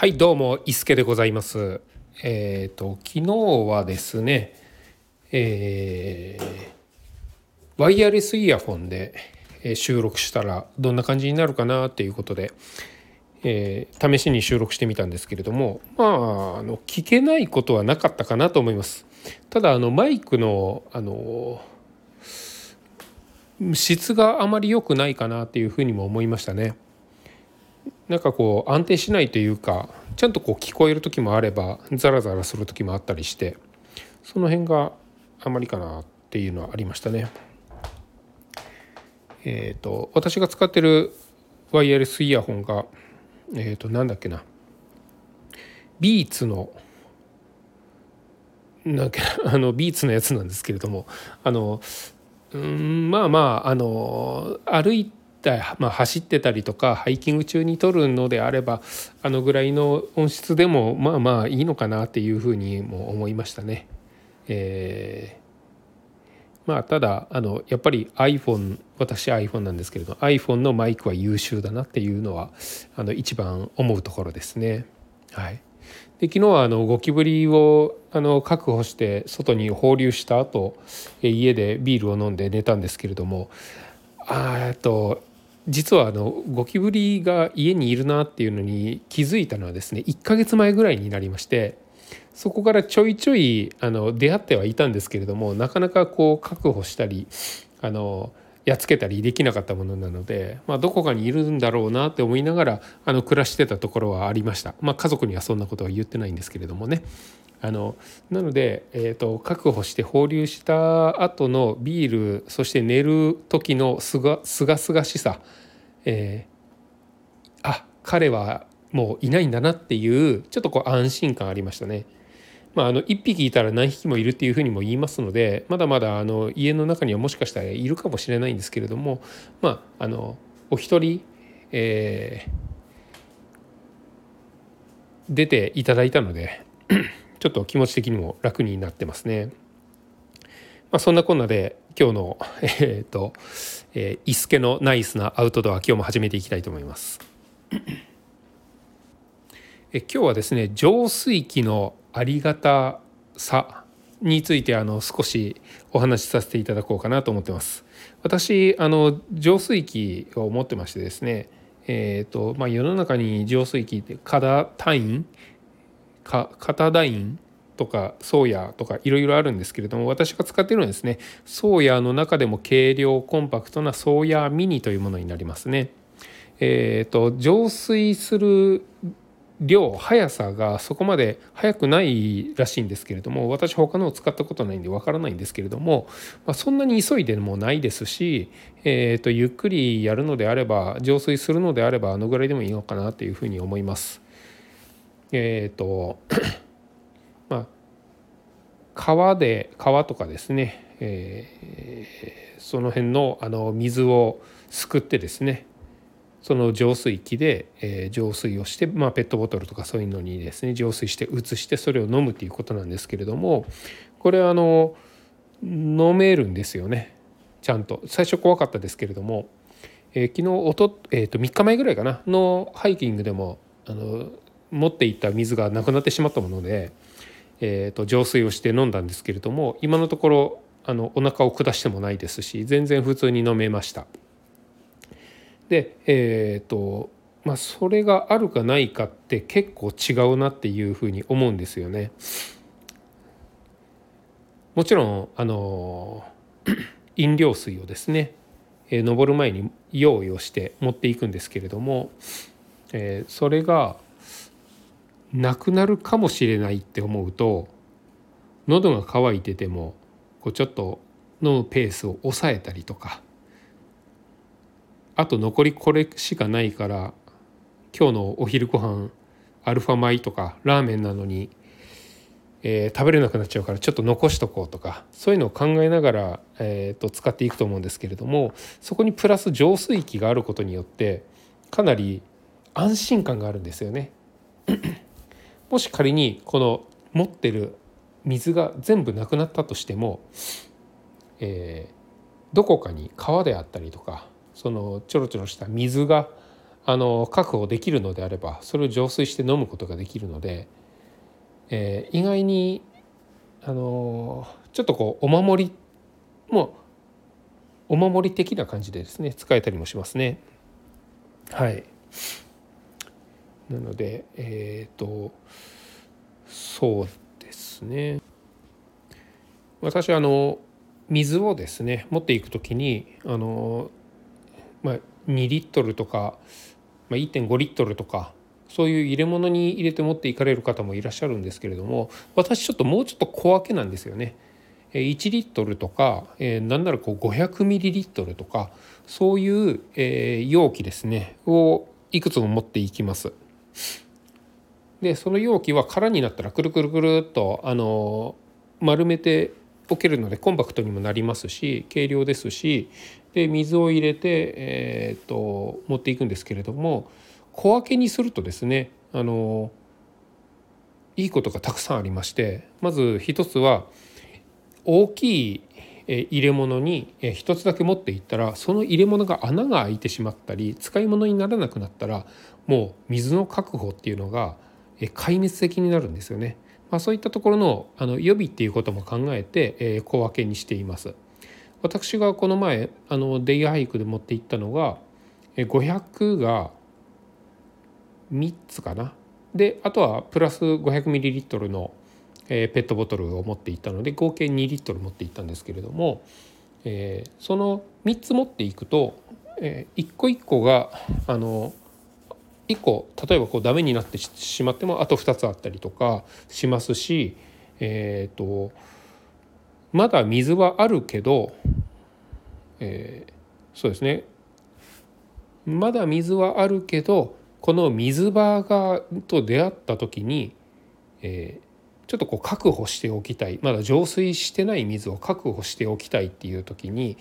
はいどうも伊助でございますえっ、ー、と昨日はですねえー、ワイヤレスイヤホンで収録したらどんな感じになるかなっていうことで、えー、試しに収録してみたんですけれどもまああの聞けないことはなかったかなと思いますただあのマイクのあの質があまり良くないかなっていうふうにも思いましたね。なんかこう安定しないというかちゃんとこう聞こえる時もあればザラザラする時もあったりしてその辺があまりかなっていうのはありましたね。えっ、ー、と私が使ってるワイヤレスイヤホンがえっ、ー、となんだっけなビーツのなんか あのビーツのやつなんですけれどもあのうんまあまああの歩いまあ、走ってたりとかハイキング中に撮るのであればあのぐらいの音質でもまあまあいいのかなっていうふうにも思いましたね。えー、まあただあのやっぱり iPhone 私 iPhone なんですけれど iPhone のマイクは優秀だなっていうのはあの一番思うところですね。はい、で昨日はあのゴキブリをあの確保して外に放流した後家でビールを飲んで寝たんですけれどもあと実はあのゴキブリが家にいるなっていうのに気づいたのはですね1ヶ月前ぐらいになりましてそこからちょいちょいあの出会ってはいたんですけれどもなかなかこう確保したりあのやっつけたりできなかったものなので、まあ、どこかにいるんだろうなって思いながらあの暮らしてたところはありました、まあ、家族にはそんなことは言ってないんですけれどもね。あのなので、えーと、確保して放流した後のビールそして寝る時のすがすがすがしさ、えー、あ彼はもういないんだなっていうちょっとこう安心感ありましたね。まあ、あの1匹いたら何匹もいるっていうふうにも言いますのでまだまだあの家の中にはもしかしたらいるかもしれないんですけれどもまああのお一人、えー、出ていただいたのでちょっと気持ち的にも楽になってますね。まあ、そんなこんなで今日の えー、っと、えー、伊助のナイスなアウトドア今日も始めていきたいと思います。え今日はですね浄水器のありがたさについてあの少しお話しさせていただこうかなと思ってます。私あの浄水器を持ってましてですねえーとまあ、世の中に浄水器ってカダ単位かカタダインとかソーヤとかいろいろあるんですけれども私が使っているのはですねソーヤの中でも軽量コンパクトなソーヤミニというものになりますね。えーと、浄水する量速さがそこまで速くないらしいんですけれども私他のを使ったことないんでわからないんですけれども、まあ、そんなに急いでもないですし、えーとゆっくりやるのであれば浄水するのであればあのぐらいでもいいのかなというふうに思います。えっ、ー、とまあ川で川とかですね、えー、その辺のあの水をすくってですねその浄水器で、えー、浄水をして、まあ、ペットボトルとかそういうのにですね浄水して移してそれを飲むということなんですけれどもこれあの飲めるんですよねちゃんと。最初怖かったですけれども、えー、昨日おと,、えー、と3日前ぐらいかなのハイキングでもあの持っていた水がなくなってしまったもので、えーと、浄水をして飲んだんですけれども今のところあのお腹を下してもないですし全然普通に飲めました。でえっ、ー、とまあそれがあるかないかって結構違うなっていうふうに思うんですよね。もちろんあの 飲料水をですね、えー、登る前に用意をして持っていくんですけれども、えー、それがなくなるかもしれないって思うと喉が渇いててもこうちょっと飲むペースを抑えたりとかあと残りこれしかないから今日のお昼ご飯アルファ米とかラーメンなのに、えー、食べれなくなっちゃうからちょっと残しとこうとかそういうのを考えながら、えー、と使っていくと思うんですけれどもそこにプラス浄水器があることによってかなり安心感があるんですよね。もし仮にこの持ってる水が全部なくなったとしても、えー、どこかに川であったりとかそのちょろちょろした水があの確保できるのであればそれを浄水して飲むことができるので、えー、意外にあのちょっとこうお守りもお守り的な感じでですね使えたりもしますね。はいなのでえっ、ー、とそうですね私あの水をですね持っていく時にあの、まあ、2リットルとか、まあ、1.5リットルとかそういう入れ物に入れて持っていかれる方もいらっしゃるんですけれども私ちょっともうちょっと小分けなんですよね。1リットルとか、えー、なんならこう500ミリリットルとかそういう、えー、容器ですねをいくつも持っていきます。でその容器は空になったらくるくるくるっとあの丸めておけるのでコンパクトにもなりますし軽量ですしで水を入れて、えー、っと持っていくんですけれども小分けにするとですねあのいいことがたくさんありましてまず一つは大きい入れ物に一つだけ持っていったらその入れ物が穴が開いてしまったり使い物にならなくなったらもう水の確保っていうのが壊滅的になるんですよね。まあ、そういったところのあの予備っていうことも考えて、え、小分けにしています。私がこの前あのデイハイクで持っていったのが500が3つかなであとはプラス 500ml のえー、ペットボトルを持っていったので合計2リットル持っていったんですけれども、えー、その3つ持っていくと、えー、1個1個があの1個例えばこうダメになってしまってもあと2つあったりとかしますし、えーと、まだ水はあるけど、えー、そうですね。まだ水はあるけどこの水場がと出会った時に、えー、ちょっとこう確保しておきたいまだ浄水してない水を確保しておきたいっていう時に、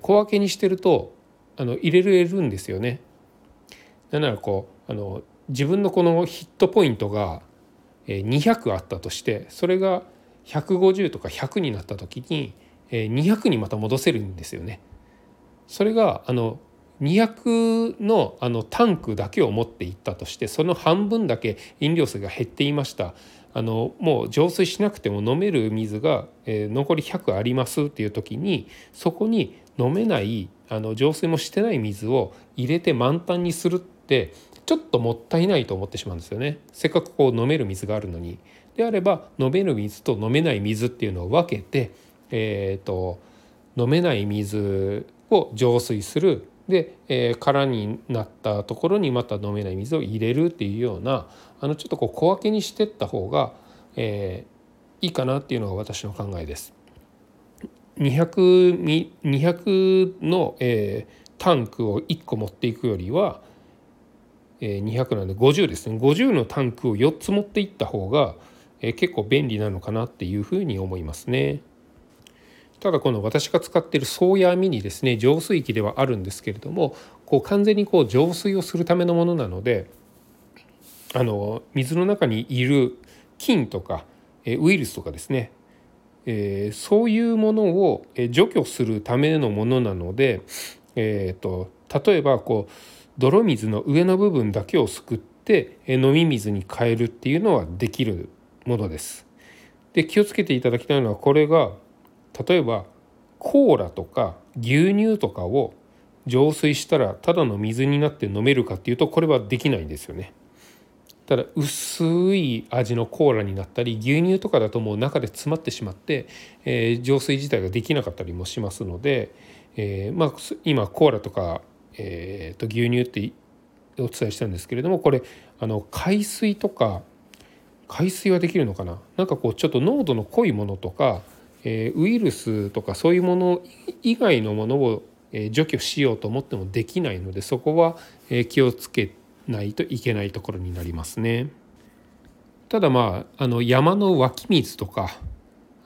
小分けにしてるとあの入れれるんですよね。なんならこうあの自分のこのヒットポイントが200あったとしてそれが150とか100になった時に200にまた戻せるんですよね。それがあの200のあのタンクだけを持っていったとしてその半分だけ飲料水が減っていましたあのもう浄水しなくても飲める水が、えー、残り100ありますっていう時にそこに飲めないあの浄水もしてない水を入れて満タンにするってちょっともったいないと思ってしまうんですよね。せっかくこう飲める水があるのに。であれば飲める水と飲めない水っていうのを分けて、えーと、飲めない水を浄水するで、えー、空になったところにまた飲めない水を入れるっていうようなあのちょっとこう小分けにしてった方が、えー、いいかなっていうのが私の考えです。200, 200の、えー、タンクを1個持っていくよりは、えー、200なんで50ですね50のタンクを4つ持っていった方が、えー、結構便利なのかなっていうふうに思いますね。ただこの私が使っているソーヤーミニですね浄水器ではあるんですけれどもこう完全にこう浄水をするためのものなのであの水の中にいる菌とかウイルスとかですね、えー、そういうものを除去するためのものなので、えーと、例えばこう泥水の上の部分だけをすくって飲み水に変えるっていうのはできるものです。で気をつけていただきたいのはこれが例えばコーラとか牛乳とかを浄水したらただの水になって飲めるかっていうとこれはできないんですよね。ただ薄い味のコーラになったり牛乳とかだともう中で詰まってしまって、えー、浄水自体ができなかったりもしますので、えー、まあ、今コーラとか、えー、と牛乳ってお伝えしたんですけれどもこれあの海水とか海水はできるのかな？なんかこうちょっと濃度の濃いものとか、えウイルスとかそういうもの以外のものを除去しようと思ってもできないのでそこは気をつけないといけないところになりますね。ただまああの山の湧き水とか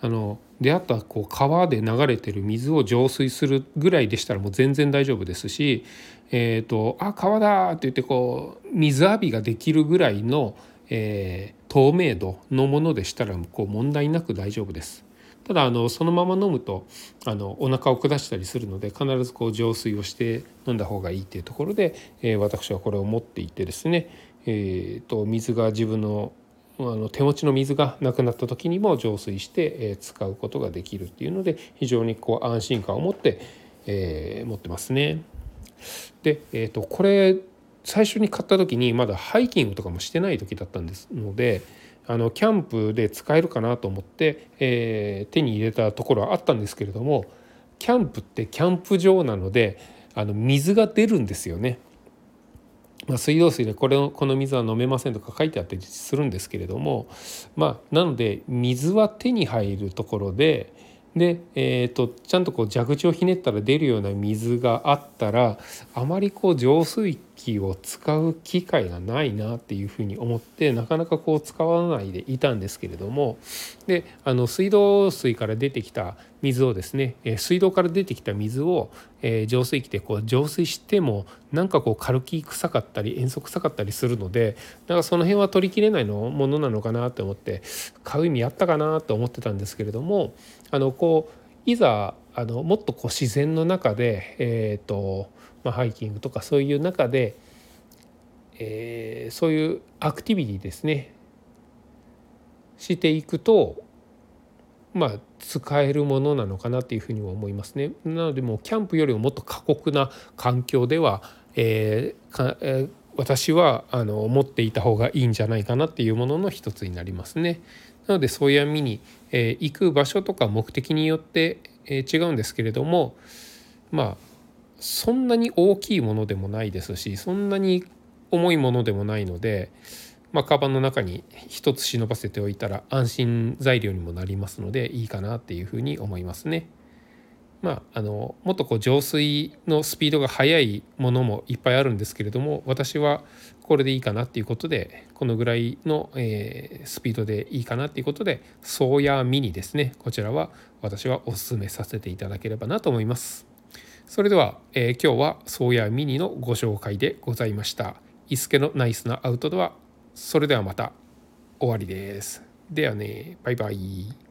あの出会ったこう川で流れてる水を浄水するぐらいでしたらもう全然大丈夫ですし「えーと、あ川だ!」って言ってこう水浴びができるぐらいの、えー、透明度のものでしたらこう問題なく大丈夫です。ただあのそのまま飲むとあのお腹を下したりするので必ずこう浄水をして飲んだ方がいいっていうところで、えー、私はこれを持っていてですね、えーと、水が自分のあの手持ちの水がなくなった時にも浄水して、えー、使うことができるっていうので非常にこう安心感を持って、えー、持ってますね。で、えーとこれ最初に買った時にまだハイキングとかもしてない時だったんですのであのキャンプで使えるかなと思って、えー、手に入れたところはあったんですけれどもキャンプってキャンプ場なのであの水が出るんですよね。まあ、水道水でこれこの水は飲めませんとか書いてあったりするんですけれどもまあなので水は手に入るところでで、えーと、ちゃんとこう蛇口をひねったら出るような水があったらあまりこう浄水器を使う機会がないなっていうふうに思ってなかなかこう使わないでいたんですけれどもであの水道水から出てきた水をですね、水道から出てきた水を、え浄水器でこう浄水してもなんかこう軽き臭かったり塩素臭かったりするのでなんかその辺は取りきれないのものなのかなと思って買う意味あったかなと思ってたんですけれどもあのこういざあのもっとこう自然の中で、えーとまあ、ハイキングとかそういう中で、えー、そういうアクティビティですねしていくとまあ使えるものなのかなっていうふうにも思いますね。なのでもうキャンプよりももっと過酷な環境では、えーかえー、私はあの持っていた方がいいんじゃないかなっていうものの一つになりますね。なのでそういう意味に、えー、行く場所とか目的によって、えー、違うんですけれどもまあそんなに大きいものでもないですしそんなに重いものでもないのでまあ、カバンの中に一つ忍ばせておいたら安心材料にもなりますのでいいかなっていうふうに思いますね。まあ、あのもっとこう浄水のスピードが速いものもいっぱいあるんですけれども私はこれでいいかなっていうことでこのぐらいの、えー、スピードでいいかなっていうことでソーヤーミニですねこちらは私はおすすめさせていただければなと思います。それでは、えー、今日は宗谷ミニのご紹介でございました。伊助のナイスなアウトドアそれではまた終わりです。ではね、バイバイ。